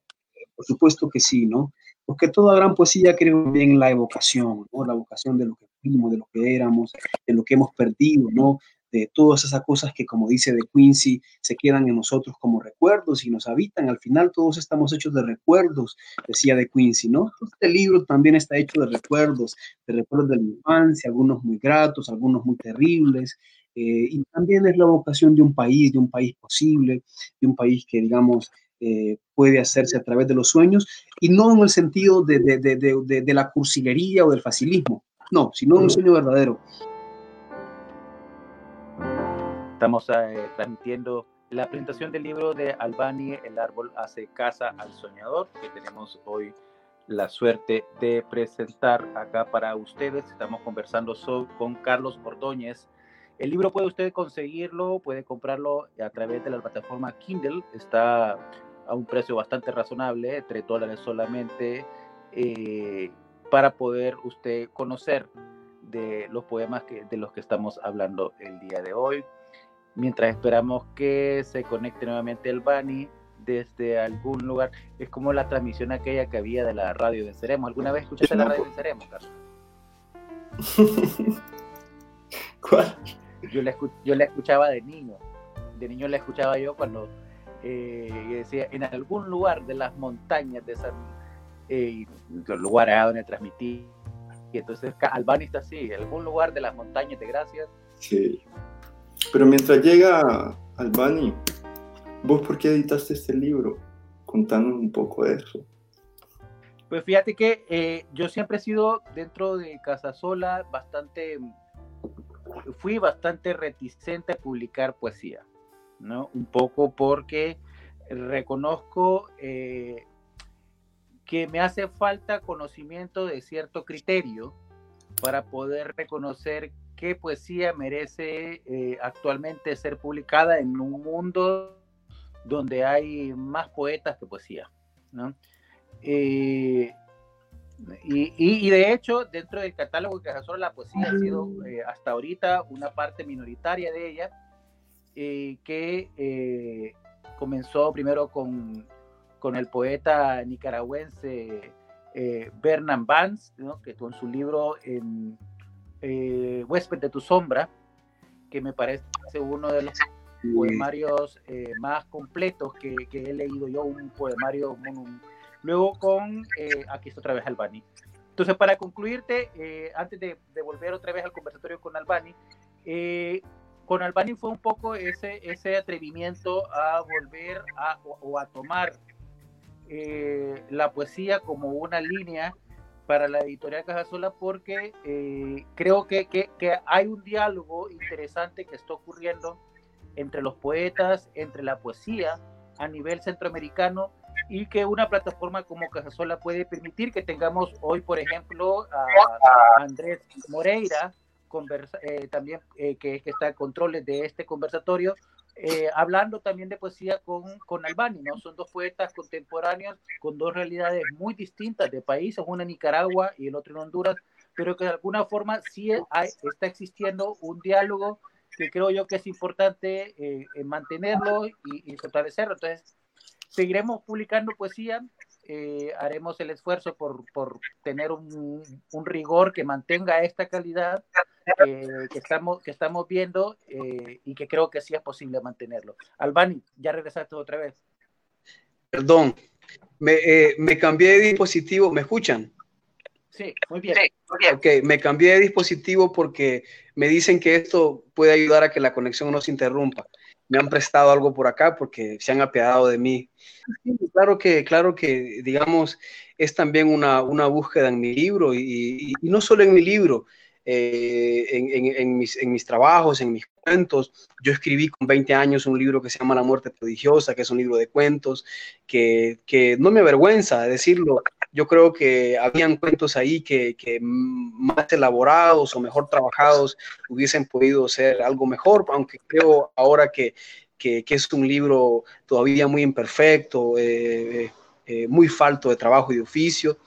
Speaker 4: Por supuesto que sí, ¿no? Porque toda gran poesía creo bien en la evocación, ¿no? La evocación de lo que fuimos, de lo que éramos, de lo que hemos perdido, ¿no? De todas esas cosas que, como dice De Quincy, se quedan en nosotros como recuerdos y nos habitan. Al final todos estamos hechos de recuerdos, decía De Quincy, ¿no? Este libro también está hecho de recuerdos, de recuerdos de la infancia, algunos muy gratos, algunos muy terribles. Eh, y también es la vocación de un país, de un país posible, de un país que, digamos, eh, puede hacerse a través de los sueños, y no en el sentido de, de, de, de la cursilería o del facilismo, no, sino un sueño verdadero.
Speaker 1: Estamos eh, transmitiendo la presentación del libro de Albani, El árbol hace casa al soñador, que tenemos hoy la suerte de presentar acá para ustedes. Estamos conversando con Carlos Ordóñez. El libro puede usted conseguirlo, puede comprarlo a través de la plataforma Kindle. Está a un precio bastante razonable, 3 dólares solamente, eh, para poder usted conocer de los poemas que, de los que estamos hablando el día de hoy. Mientras esperamos que se conecte nuevamente el Bani desde algún lugar. Es como la transmisión aquella que había de la radio de Ceremo. ¿Alguna vez escuchaste la radio de Ceremo, Carlos?
Speaker 3: ¿Cuál?
Speaker 1: Yo la, yo la escuchaba de niño. De niño la escuchaba yo cuando eh, decía, en algún lugar de las montañas de San... Eh, los lugares donde transmití. Y entonces Albani está así, en algún lugar de las montañas de Gracias.
Speaker 3: Sí. Pero mientras llega Albani, ¿Vos por qué editaste este libro? Contanos un poco de eso.
Speaker 1: Pues fíjate que eh, yo siempre he sido dentro de Casa Sola bastante, fui bastante reticente a publicar poesía, ¿no? Un poco porque reconozco eh, que me hace falta conocimiento de cierto criterio para poder reconocer qué poesía merece eh, actualmente ser publicada en un mundo donde hay más poetas que poesía. ¿no? Eh, y, de hecho, dentro del catálogo de Cajasola, la poesía ha sido eh, hasta ahorita una parte minoritaria de ella, que comenzó primero con, con, el poeta nicaragüense Bernard Vance, ¿no? que con su libro en, Huésped de tu sombra, que me parece uno de los poemarios eh, más completos que, he leído yo, un poemario. luego con, eh, aquí está otra vez Albani. Entonces, para concluirte, eh, antes de, volver otra vez al conversatorio con Albani, con Albani fue un poco ese, ese atrevimiento a volver a, o, a tomar la poesía como una línea para la editorial Cajasola porque creo que, que, hay un diálogo interesante que está ocurriendo entre los poetas, entre la poesía a nivel centroamericano y que una plataforma como Casasola puede permitir que tengamos hoy, por ejemplo, a Andrés Moreira, eh, también eh, que, que, está en controles de este conversatorio, eh, hablando también de poesía con, con Albani, ¿no? Son dos poetas contemporáneos con dos realidades muy distintas de países, una en Nicaragua y el otro en Honduras, pero que de alguna forma sí hay, está existiendo un diálogo que creo yo que es importante eh, mantenerlo y, fortalecerlo. Entonces, seguiremos publicando poesía, eh, haremos el esfuerzo por, por tener un, un, rigor que mantenga esta calidad eh, que, estamos, que estamos viendo y que creo que sí es posible mantenerlo. Albani, ya regresaste otra vez.
Speaker 4: Perdón, me, me cambié de dispositivo, ¿me escuchan?
Speaker 1: Sí, muy bien.
Speaker 4: Ok, me cambié de dispositivo porque me dicen que esto puede ayudar a que la conexión no se interrumpa. Me han prestado algo por acá porque se han apiadado de mí. claro que, claro que, digamos, es también una, una búsqueda en mi libro y, y, no solo en mi libro, eh, en, mis, trabajos, en mis cuentos. Yo escribí con 20 años un libro que se llama La muerte prodigiosa, que es un libro de cuentos, que, no me avergüenza decirlo. Yo creo que habían cuentos ahí que, más elaborados o mejor trabajados hubiesen podido ser algo mejor, aunque creo ahora que, que, que es un libro todavía muy imperfecto, eh, eh, muy falto de trabajo y de oficio.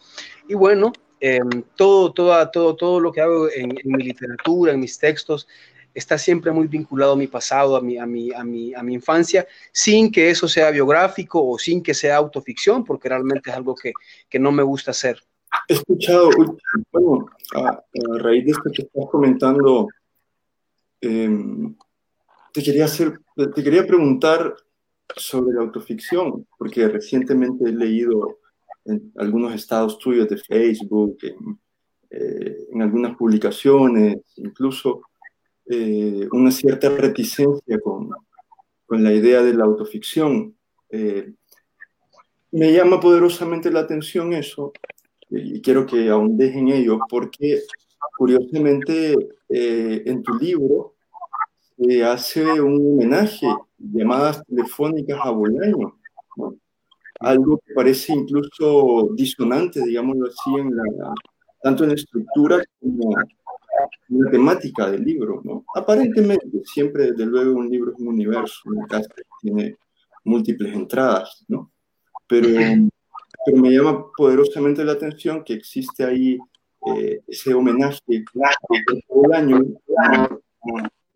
Speaker 4: Y bueno, Em, todo, todo, todo, todo lo que hago en, mi literatura, en mis textos, está siempre muy vinculado a mi pasado, a mi, a, mi, a, mi, a mi infancia, sin que eso sea biográfico o sin que sea autoficción, porque realmente es algo que, que no me gusta hacer.
Speaker 3: He escuchado, bueno, a, raíz de esto que estás comentando, em, te, quería hacer, te quería preguntar sobre la autoficción, porque recientemente he leído en algunos estados tuyos de Facebook, en, eh, algunas publicaciones, incluso eh, una cierta reticencia con, con, la idea de la autoficción. Eh, me llama poderosamente la atención eso y quiero que ahondes en ello porque curiosamente en tu libro se hace un homenaje, llamadas telefónicas a Bolaño, ¿no? Algo que parece incluso disonante, digámoslo así, en la, tanto en la estructura como en la temática del libro, ¿no? Aparentemente, siempre, desde luego, un libro es un universo, una casa tiene múltiples entradas, ¿no? Pero, pero me llama poderosamente la atención que existe ahí eh, ese homenaje todo el año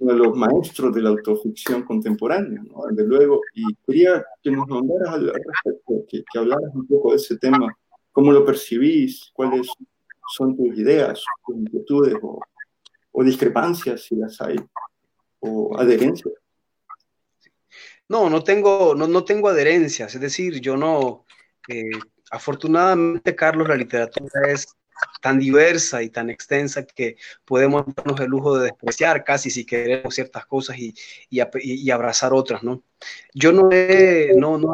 Speaker 3: de los maestros de la autoficción contemporánea, ¿no? desde luego, y quería que nos nombraras al respecto, que, hablaras un poco de ese tema, cómo lo percibís, cuáles son tus ideas, tus inquietudes o, o discrepancias, si las hay, o adherencias.
Speaker 4: No, no tengo, no, no tengo adherencias, es decir, yo no, eh, afortunadamente, Carlos, la literatura es tan diversa y tan extensa que podemos darnos el lujo de despreciar casi si queremos ciertas cosas y, y, abrazar otras, ¿no? Yo no he, no, no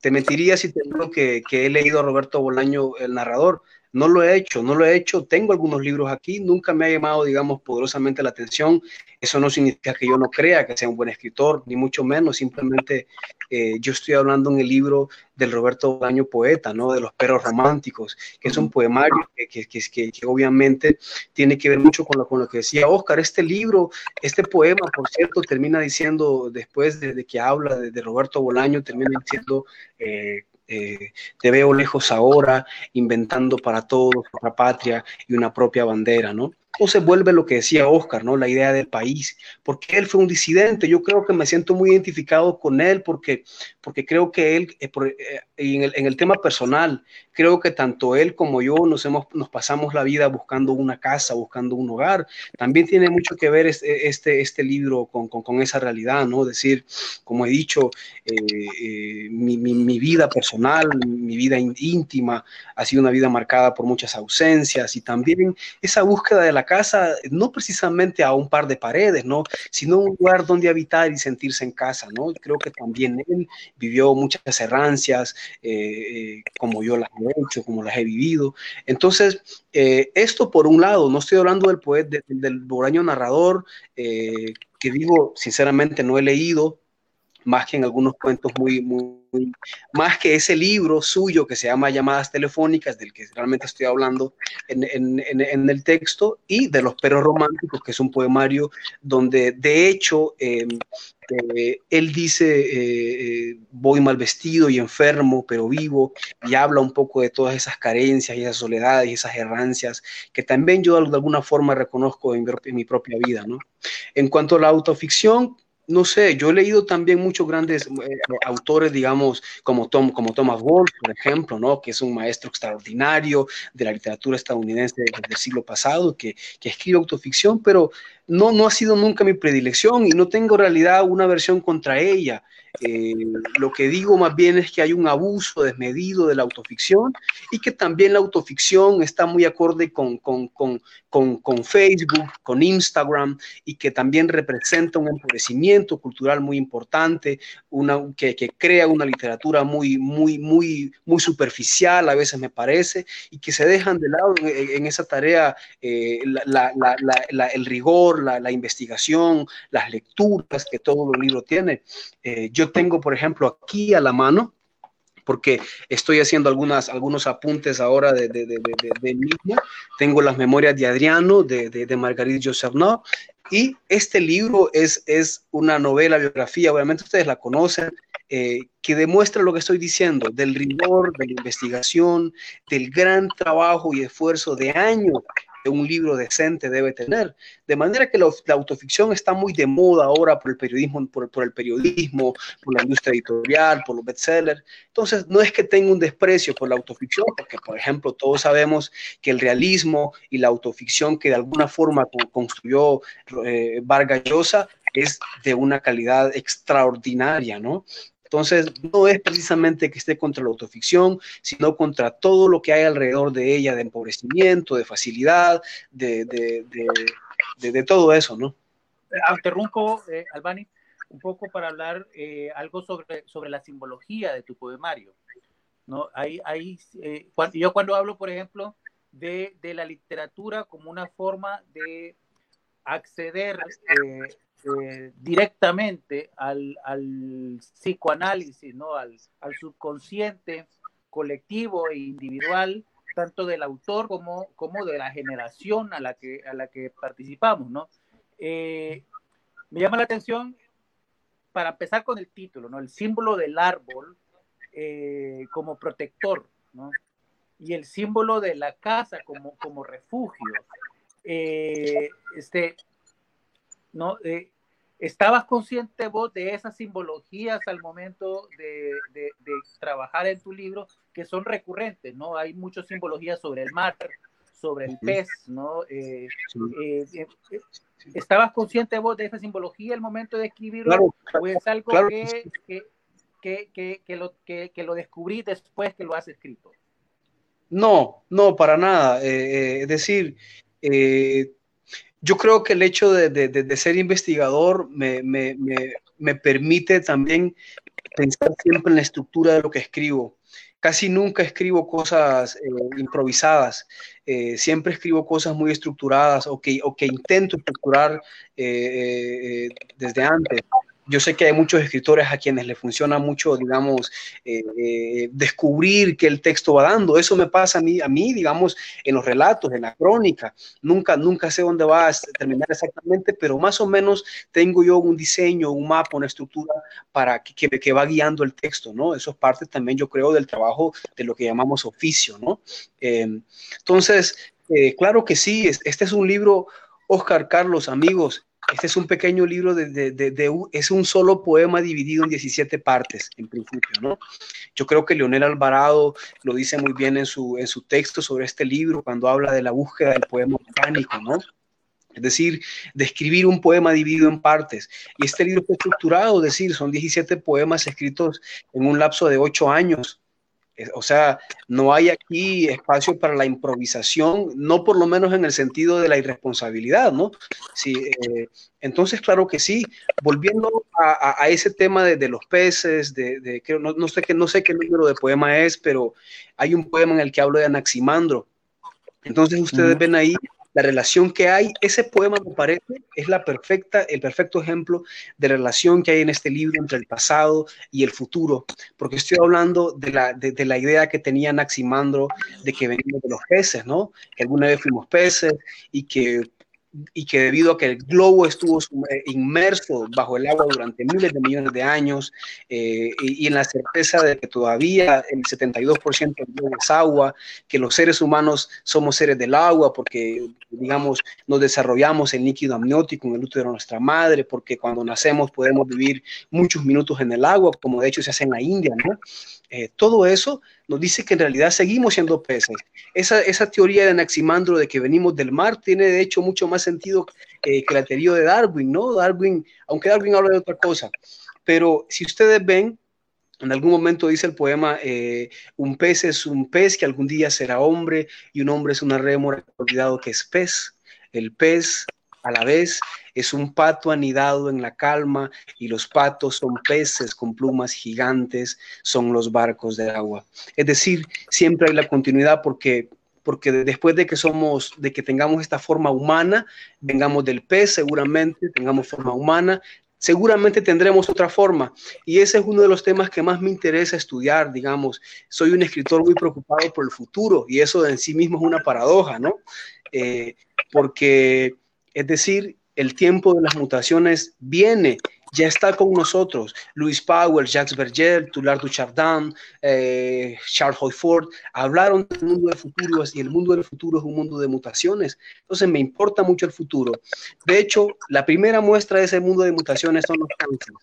Speaker 4: te mentiría si te digo que, que he leído a Roberto Bolaño, el narrador, no lo he hecho, no lo he hecho. Tengo algunos libros aquí, nunca me ha llamado, digamos, poderosamente la atención. Eso no significa que yo no crea que sea un buen escritor, ni mucho menos. Simplemente eh, yo estoy hablando en el libro del Roberto Bolaño Poeta, ¿no? De los perros románticos, que es un poemario que, que, que, que obviamente tiene que ver mucho con lo, con lo, que decía Oscar. Este libro, este poema, por cierto, termina diciendo, después de, de que habla de, de, Roberto Bolaño, termina diciendo... Eh, eh, te veo lejos ahora, inventando para todos otra patria y una propia bandera, ¿no? Se vuelve lo que decía Oscar, ¿no? La idea del país, porque él fue un disidente, yo creo que me siento muy identificado con él porque, porque creo que él, eh, eh, en, el, tema personal, creo que tanto él como yo nos, hemos, nos pasamos la vida buscando una casa, buscando un hogar. También tiene mucho que ver este, este, este libro con, con, esa realidad, ¿no? Es decir, como he dicho, mi, mi, vida personal, mi vida íntima ha sido una vida marcada por muchas ausencias y también esa búsqueda de la casa, no precisamente a un par de paredes, ¿no? Sino un lugar donde habitar y sentirse en casa, ¿no? Creo que también él vivió muchas errancias, eh, como yo las he hecho, como las he vivido. Entonces, eh, esto por un lado, no estoy hablando del poeta, del, del boraño narrador, eh, que digo, sinceramente no he leído, más que en algunos cuentos muy, muy, más que ese libro suyo que se llama Llamadas Telefónicas, del que realmente estoy hablando en, en, en, el texto, y de Los Perros Románticos, que es un poemario donde de hecho eh, eh, él dice, eh, eh, voy mal vestido y enfermo, pero vivo, y habla un poco de todas esas carencias y esas soledades y esas errancias que también yo de alguna forma reconozco en mi propia vida. ¿no? En cuanto a la autoficción, no sé, yo he leído también muchos grandes eh, autores, digamos, como, Tom, como Thomas Wolfe, por ejemplo, ¿no? que es un maestro extraordinario de la literatura estadounidense del siglo pasado, que, que escribe autoficción, pero no, no ha sido nunca mi predilección y no tengo en realidad una versión contra ella. Eh, lo que digo más bien es que hay un abuso desmedido de la autoficción y que también la autoficción está muy acorde con, con, con, con, Facebook, con Instagram y que también representa un empobrecimiento cultural muy importante, una, que, que, crea una literatura muy, muy, muy, muy superficial, a veces me parece, y que se dejan de lado en, esa tarea eh, el rigor, la, investigación, las lecturas que todo el libro tiene. Eh, yo tengo, por ejemplo, aquí a la mano, porque estoy haciendo algunas, algunos apuntes ahora de, de, de, de. Tengo las memorias de Adriano, de, de, Marguerite Jocerno, y este libro es, es una novela, biografía, obviamente ustedes la conocen, eh, que demuestra lo que estoy diciendo, del rigor, de la investigación, del gran trabajo y esfuerzo de años un libro decente debe tener. De manera que la, la, autoficción está muy de moda ahora por el periodismo, por, el periodismo, por la industria editorial, por los bestsellers. Entonces, no es que tenga un desprecio por la autoficción, porque, por ejemplo, todos sabemos que el realismo y la autoficción que de alguna forma construyó eh, Vargas Llosa es de una calidad extraordinaria, ¿no? Entonces, no es precisamente que esté contra la autoficción, sino contra todo lo que hay alrededor de ella, de empobrecimiento, de facilidad, de, de, de, de todo eso, ¿no?
Speaker 1: Ah, interrumpo, eh, Albani, un poco para hablar eh, algo sobre, sobre la simbología de tu poemario. ¿no? Hay, hay, eh, cuando, yo cuando hablo, por ejemplo, de, de, la literatura como una forma de acceder eh, directamente al, al, psicoanálisis, ¿no? Al, al, subconsciente colectivo e individual, tanto del autor como, como de la generación a la que, a la que participamos, ¿no? Eh, me llama la atención, para empezar con el título, ¿no? El símbolo del árbol eh, como protector, ¿no? Y el símbolo de la casa como, como refugio. este, ¿no? ¿Estabas consciente vos de esas simbologías al momento de, trabajar en tu libro que son recurrentes, ¿no? Hay muchas simbologías sobre el mar, sobre el pez, ¿no? Eh, eh, eh, ¿Estabas consciente vos de esa simbología al momento de escribirlo? ¿O es algo que, que, que, lo, que, lo descubrí después que lo has escrito?
Speaker 4: No, no, para nada. es decir, yo creo que el hecho de, ser investigador me, permite también pensar siempre en la estructura de lo que escribo. Casi nunca escribo cosas eh, improvisadas, eh, siempre escribo cosas muy estructuradas o que, o que intento estructurar eh, desde antes yo sé que hay muchos escritores a quienes le funciona mucho, digamos, eh, eh, descubrir que el texto va dando. Eso me pasa a mí, a mí, digamos, en los relatos, en la crónica. Nunca, nunca sé dónde va a terminar exactamente, pero más o menos tengo yo un diseño, un mapa, una estructura para que, que, va guiando el texto, ¿no? Eso es parte también, yo creo, del trabajo de lo que llamamos oficio, ¿no? Em, entonces, eh, claro que sí, este es un libro, Oscar Carlos, amigos, este es un pequeño libro de, es un solo poema dividido en 17 partes, en principio, ¿no? Yo creo que Leonel Alvarado lo dice muy bien en su, en su texto sobre este libro, cuando habla de la búsqueda del poema orgánico, ¿no? Es decir, de escribir un poema dividido en partes. Y este libro está estructurado, es decir, son 17 poemas escritos en un lapso de 8 años, o sea, no hay aquí espacio para la improvisación, no por lo menos en el sentido de la irresponsabilidad, ¿no? Sí, eh, entonces, claro que sí. Volviendo a, ese tema de, los peces, de, no, no, sé qué, no sé qué número de poema es, pero hay un poema en el que hablo de Anaximandro. Entonces, ustedes ven ahí la relación que hay, ese poema me parece es la perfecta, el perfecto ejemplo de relación que hay en este libro entre el pasado y el futuro, porque estoy hablando de la, de, la idea que tenía Naximandro de que venimos de los peces, ¿no? Que alguna vez fuimos peces y que y que debido a que el globo estuvo inmerso bajo el agua durante miles de millones de años eh, y, en la certeza de que todavía el 72% del globo es agua, que los seres humanos somos seres del agua porque, digamos, nos desarrollamos el líquido amniótico en el útero de nuestra madre, porque cuando nacemos podemos vivir muchos minutos en el agua, como de hecho se hace en la India, ¿no? Eh, todo eso nos dice que en realidad seguimos siendo peces. Esa, esa teoría de Anaximandro de que venimos del mar tiene de hecho mucho más sentido eh, que la teoría de Darwin, ¿no? Darwin, aunque Darwin habla de otra cosa. Pero si ustedes ven, en algún momento dice el poema, eh, un pez es un pez que algún día será hombre y un hombre es una rémora, olvidado que es pez. El pez a la vez es un pato anidado en la calma y los patos son peces con plumas gigantes, son los barcos de agua. Es decir, siempre hay la continuidad porque porque después de que somos, de que tengamos esta forma humana, vengamos del pez seguramente, tengamos forma humana, seguramente tendremos otra forma. Y ese es uno de los temas que más me interesa estudiar, digamos. Soy un escritor muy preocupado por el futuro y eso en sí mismo es una paradoja, ¿no? Eh, porque, es decir, el tiempo de las mutaciones viene, ya está con nosotros. Louis Powell, Jacques Berger, Tullard Duchardin, eh, Charles Hoyford hablaron del mundo del futuro y el mundo del futuro es un mundo de mutaciones. Entonces me importa mucho el futuro. De hecho, la primera muestra de ese mundo de mutaciones son los cánceres.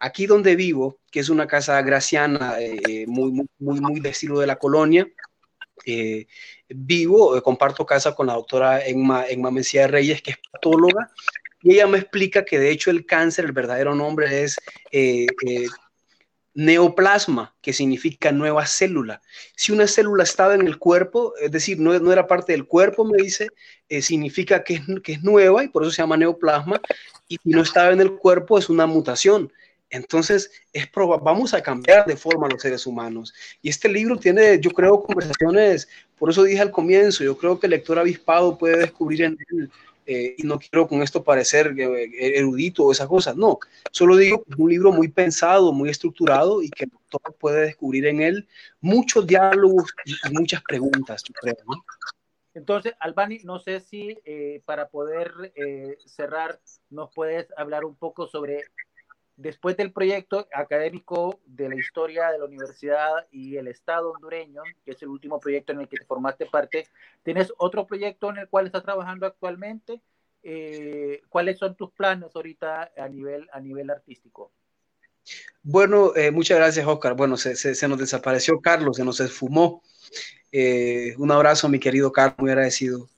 Speaker 4: Aquí donde vivo, que es una casa graciana eh, muy, muy, muy, muy de estilo de la colonia, eh, vivo, comparto casa con la doctora Emma, Emma de Reyes, que es patóloga, y ella me explica que de hecho el cáncer, el verdadero nombre es eh, eh, neoplasma, que significa nueva célula. Si una célula estaba en el cuerpo, es decir, no, no era parte del cuerpo, me dice, significa que es, que es nueva y por eso se llama neoplasma, y si no estaba en el cuerpo es una mutación. Entonces, es vamos a cambiar de forma los seres humanos. Y este libro tiene, yo creo, conversaciones, por eso dije al comienzo, yo creo que el lector avispado puede descubrir en él eh, y no quiero con esto parecer eh, erudito o esas cosas, no, solo digo que es un libro muy pensado, muy estructurado y que el doctor puede descubrir en él muchos diálogos y muchas preguntas, creo, ¿no?
Speaker 1: Entonces, Albani, no sé si eh, para poder cerrar nos puedes hablar un poco sobre Después del proyecto académico de la historia de la universidad y el Estado hondureño, que es el último proyecto en el que te formaste parte, ¿tienes otro proyecto en el cual estás trabajando actualmente? Eh, ¿Cuáles son tus planes ahorita a nivel, a nivel artístico?
Speaker 4: Bueno, eh, muchas gracias, Oscar. Bueno, se, se, nos desapareció Carlos, se nos esfumó. Eh, un abrazo, mi querido Carlos, muy agradecido.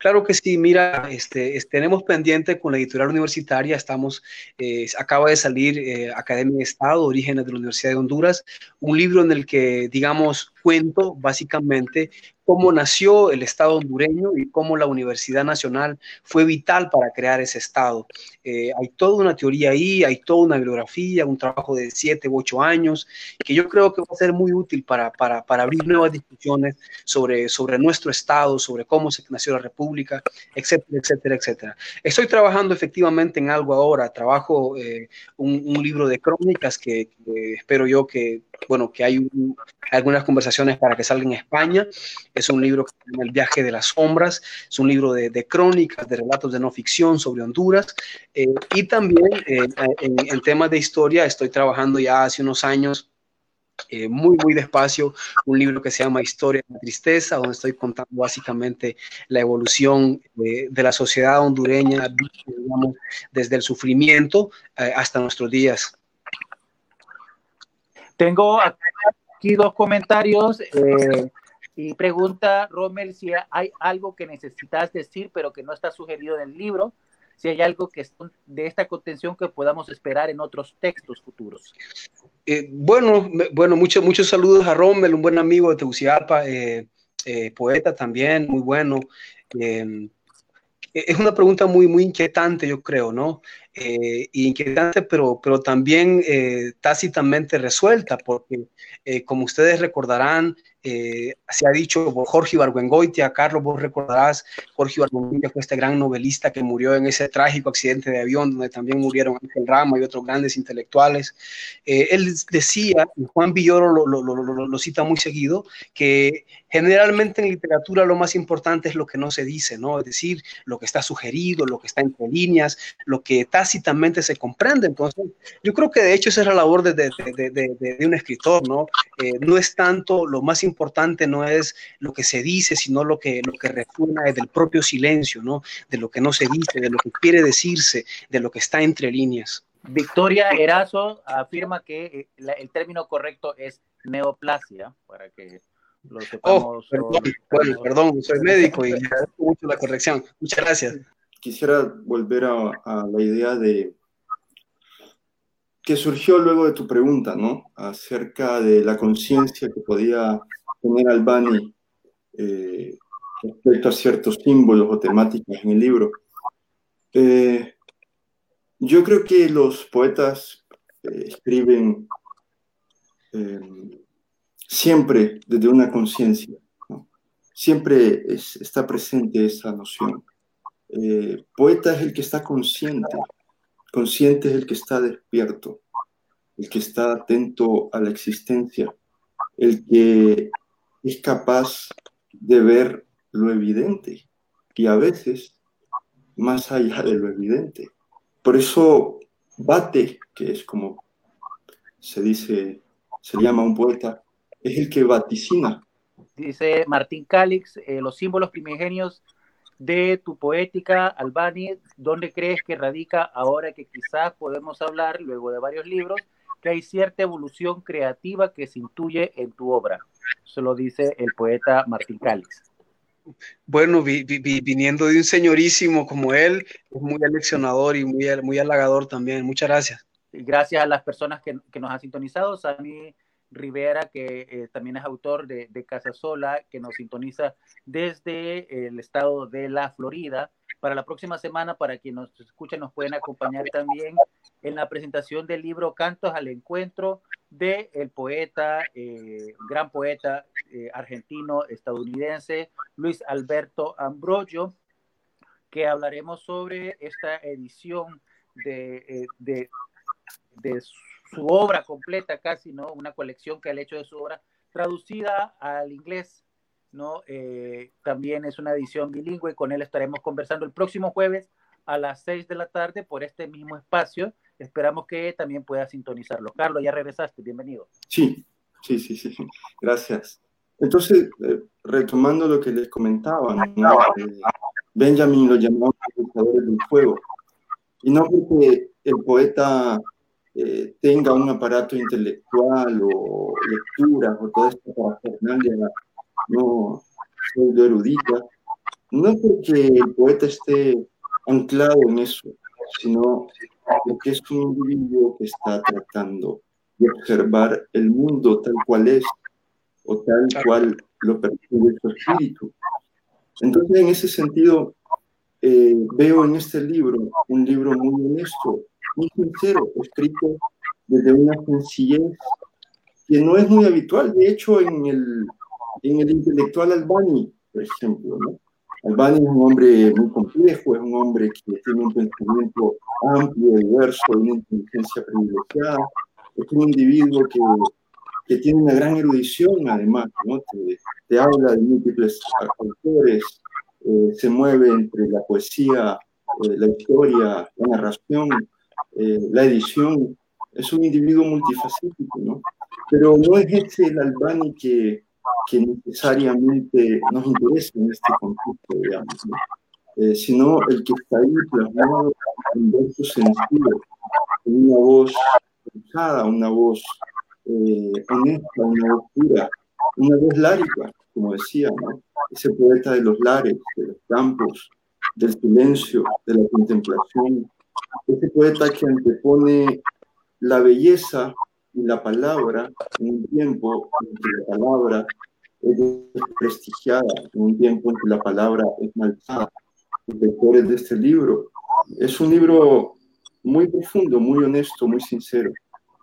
Speaker 4: Claro que sí, mira, este, tenemos pendiente con la editorial universitaria, estamos, eh, acaba de salir eh, Academia de Estado, Orígenes de la Universidad de Honduras, un libro en el que, digamos, cuento básicamente cómo nació el Estado hondureño y cómo la Universidad Nacional fue vital para crear ese Estado. Eh, hay toda una teoría ahí, hay toda una bibliografía, un trabajo de siete u ocho años, que yo creo que va a ser muy útil para, para, para abrir nuevas discusiones sobre, sobre nuestro Estado, sobre cómo se nació la República, etcétera, etcétera, etcétera. Estoy trabajando efectivamente en algo ahora, trabajo eh, un, libro de crónicas que espero yo que bueno, que hay algunas conversaciones para que salga en España. Es un libro que se llama El viaje de las sombras, es un libro de, crónicas, de relatos de no ficción sobre Honduras. Eh, y también eh, en, temas de historia estoy trabajando ya hace unos años eh, muy, muy despacio, un libro que se llama Historia de la Tristeza, donde estoy contando básicamente la evolución de la sociedad hondureña, digamos, desde el sufrimiento hasta nuestros días.
Speaker 1: Tengo aquí dos comentarios eh, y pregunta Rommel si hay algo que necesitas decir pero que no está sugerido en el libro, si hay algo que de esta contención que podamos esperar en otros textos futuros.
Speaker 4: Eh, bueno, bueno, muchos saludos a Rommel, un buen amigo de Tegucigalpa, eh, poeta también, muy bueno es una pregunta muy, muy inquietante, yo creo, ¿no? Eh, inquietante, pero, pero también eh, tácitamente resuelta, porque eh, como ustedes recordarán, eh, se ha dicho por Jorge Ibargüengoitia, Carlos, vos recordarás, Jorge Ibargüengoitia fue este gran novelista que murió en ese trágico accidente de avión donde también murieron Ángel Rama y otros grandes intelectuales. Eh, él decía, Juan Villoro lo, lo, lo, lo, cita muy seguido, que generalmente en literatura lo más importante es lo que no se dice, ¿no? Es decir, lo que está sugerido, lo que está entre líneas, lo que tácitamente se comprende. Entonces, yo creo que de hecho esa es la labor de, de, un escritor, ¿no? Eh, no es tanto lo más importante importante no es lo que se dice, sino lo que, lo que resuena es del propio silencio, ¿no? De lo que no se dice, de lo que quiere decirse, de lo que está entre líneas.
Speaker 1: Victoria Erazo afirma que eh, el término correcto es neoplasia, para que lo oh,
Speaker 4: perdón, perdón, soy médico y agradezco mucho la corrección. Muchas gracias.
Speaker 3: Quisiera volver a, a la idea de que surgió luego de tu pregunta, ¿no? Acerca de la conciencia que podía tener Albani eh, respecto a ciertos símbolos o temáticas en el libro. Eh, yo creo que los poetas eh, escriben siempre desde una conciencia, siempre está presente esa noción. poeta es el que está consciente, consciente es el que está despierto, el que está atento a la existencia, el que es capaz de ver lo evidente y a veces más allá de lo evidente. Por eso Bate, que es como se dice, se llama un poeta, es el que vaticina.
Speaker 1: Dice Martín Calix, eh, los símbolos primigenios de tu poética, Albani, ¿dónde crees que radica ahora que quizás podemos hablar, luego de varios libros, que hay cierta evolución creativa que se intuye en tu obra? Eso lo dice el poeta Martín Calix.
Speaker 4: Bueno, viniendo de un señorísimo como él, es muy aleccionador y muy, muy halagador también. Muchas gracias.
Speaker 1: Y gracias a las personas que, que nos han sintonizado. Sammy Rivera, que eh, también es autor de, de Casa Sola, que nos sintoniza desde el estado de la Florida. Para la próxima semana, para quien nos escucha, nos pueden acompañar también en la presentación del libro Cantos al Encuentro de el poeta, eh, gran poeta eh, argentino estadounidense Luis Alberto Ambrogio. que hablaremos sobre esta edición de, de, de obra completa casi, ¿no? Una colección que ha hecho de su obra traducida al inglés, ¿no? Eh, también es una edición bilingüe, con él estaremos conversando el próximo jueves a las 6 de la tarde por este mismo espacio. Esperamos que también pueda sintonizarlo. Carlos, ya regresaste, bienvenido.
Speaker 3: Sí, sí, sí, sí, gracias. Entonces, eh, retomando lo que les comentaba, eh, Benjamin lo buscadores del fuego. Y no porque el poeta eh, tenga un aparato intelectual o lecturas o todo esto para Fernández no pseudo erudita, no porque el poeta esté anclado en eso, sino porque es un individuo que está tratando de observar el mundo tal cual es o tal cual lo percibe su espíritu. Entonces, en ese sentido, eh, veo en este libro un libro muy honesto, muy sincero, escrito desde una sencillez que no es muy habitual. De hecho, en el, en el intelectual Albani, por ejemplo, ¿no? Albani es un hombre muy complejo, es un hombre que tiene un pensamiento amplio, diverso, una inteligencia privilegiada, es un individuo que, que tiene una gran erudición además, ¿no? te, te habla de múltiples autores, eh, se mueve entre la poesía, eh, la historia, la narración, eh, la edición, es un individuo multifacético, ¿no? Pero no es ese el Albani que, que necesariamente nos interesa en este conflicto, digamos, ¿no? sino el que está ahí plasmado en versos sencillos, en una voz pensada, una voz honesta, una voz pura, una voz lárica, como decía, ¿no? ese poeta de los lares, de los campos, del silencio, de la contemplación, ese poeta que antepone la belleza y la palabra en un tiempo en que la palabra es desprestigiada, en un tiempo en que la palabra es maltratada. Los lectores de este libro es un libro muy profundo, muy honesto, muy sincero.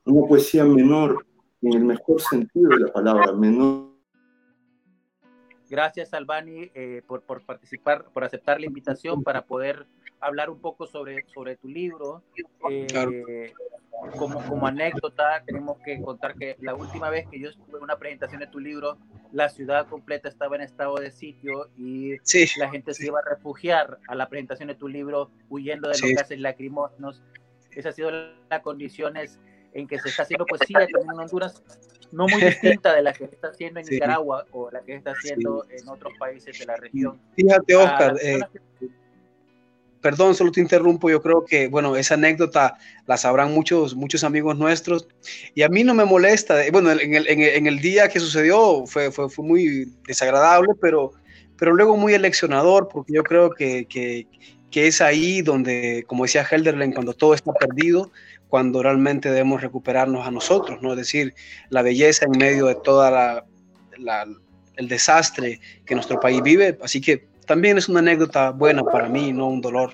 Speaker 3: Una poesía menor, en el mejor sentido de la palabra, menor
Speaker 1: Gracias, Albani, eh, por, por, participar, por aceptar la invitación para poder hablar un poco sobre, sobre tu libro. Eh, como, como anécdota, tenemos que contar que la última vez que yo estuve en una presentación de tu libro, la ciudad completa estaba en estado de sitio y la gente se iba a refugiar a la presentación de tu libro huyendo de los gases lacrimógenos. Esas han sido las condiciones en que se está haciendo poesía también en Honduras, no muy distinta de la que se está haciendo en Nicaragua o la que se está haciendo en otros países de la región.
Speaker 4: Fíjate, Oscar, eh, perdón, solo te interrumpo, yo creo que, bueno, esa anécdota la sabrán muchos, muchos amigos nuestros. Y a mí no me molesta, bueno, en el, en el, día que sucedió fue, fue, fue, muy desagradable, pero, pero luego muy eleccionador, porque yo creo que, que, que es ahí donde, como decía Helderlen, cuando todo está perdido, cuando realmente debemos recuperarnos a nosotros, ¿no? Es decir, la belleza en medio de toda el desastre que nuestro país vive. Así que también es una anécdota buena para mí, no un dolor.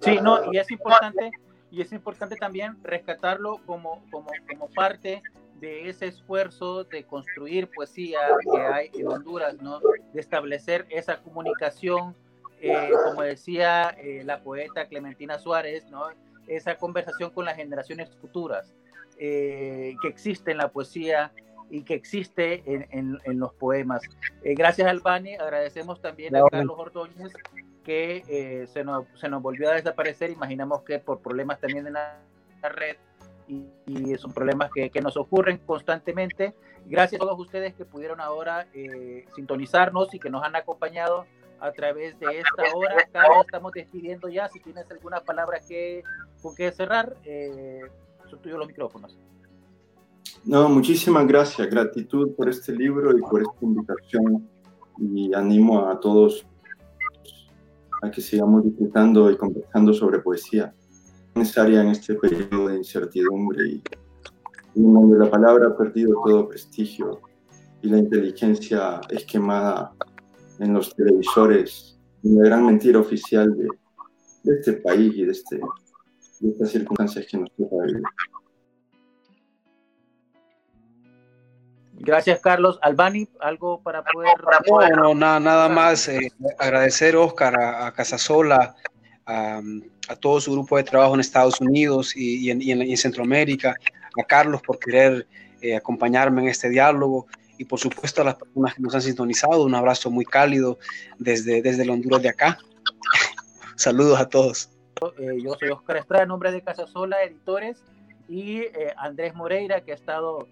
Speaker 1: Sí, no, y es importante, y es importante también rescatarlo como, como, como parte de ese esfuerzo de construir poesía que hay en Honduras, ¿no? De establecer esa comunicación, eh, como decía eh, la poeta Clementina Suárez, ¿no? Esa conversación con las generaciones futuras eh, que existe en la poesía y que existe en, en, los poemas. Eh, gracias Albani, agradecemos también a Carlos Ordóñez que eh, se, nos, se nos volvió a desaparecer, imaginamos que por problemas también en la, red y, y, son problemas que, que, nos ocurren constantemente. Gracias a todos ustedes que pudieron ahora sintonizarnos y que nos han acompañado a través de esta hora. Carlos, estamos despidiendo ya. Si tienes alguna palabra que, con que cerrar, eh, son tuyos los micrófonos.
Speaker 3: No, muchísimas gracias. Gratitud por este libro y por esta invitación. Y animo a todos a que sigamos disfrutando y conversando sobre poesía necesaria en este periodo de incertidumbre y, y donde la palabra ha perdido todo prestigio y la inteligencia es quemada en los televisores, una gran mentira oficial de, de este país y de, este, de estas circunstancias que nos toca vivir.
Speaker 1: Gracias, Carlos. Albani, ¿algo para poder...?
Speaker 4: No, nada, nada más eh, agradecer, Oscar, a, Casasola, a, todo su grupo de trabajo en Estados Unidos y, en, Centroamérica, a Carlos por querer eh, acompañarme en este diálogo y por supuesto a las personas que nos han sintonizado, un abrazo muy cálido desde, desde el Honduras de acá. Saludos a todos.
Speaker 1: Eh, yo soy Oscar Estrada, en nombre de Casasola Editores, y Andrés Moreira, que ha estado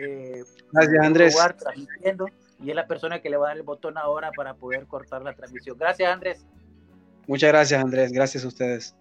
Speaker 4: eh, Gracias, Andrés.
Speaker 1: transmitiendo y es la persona que le va a dar el botón ahora para poder cortar la transmisión. Gracias, Andrés.
Speaker 4: Muchas gracias, Andrés. Gracias a ustedes.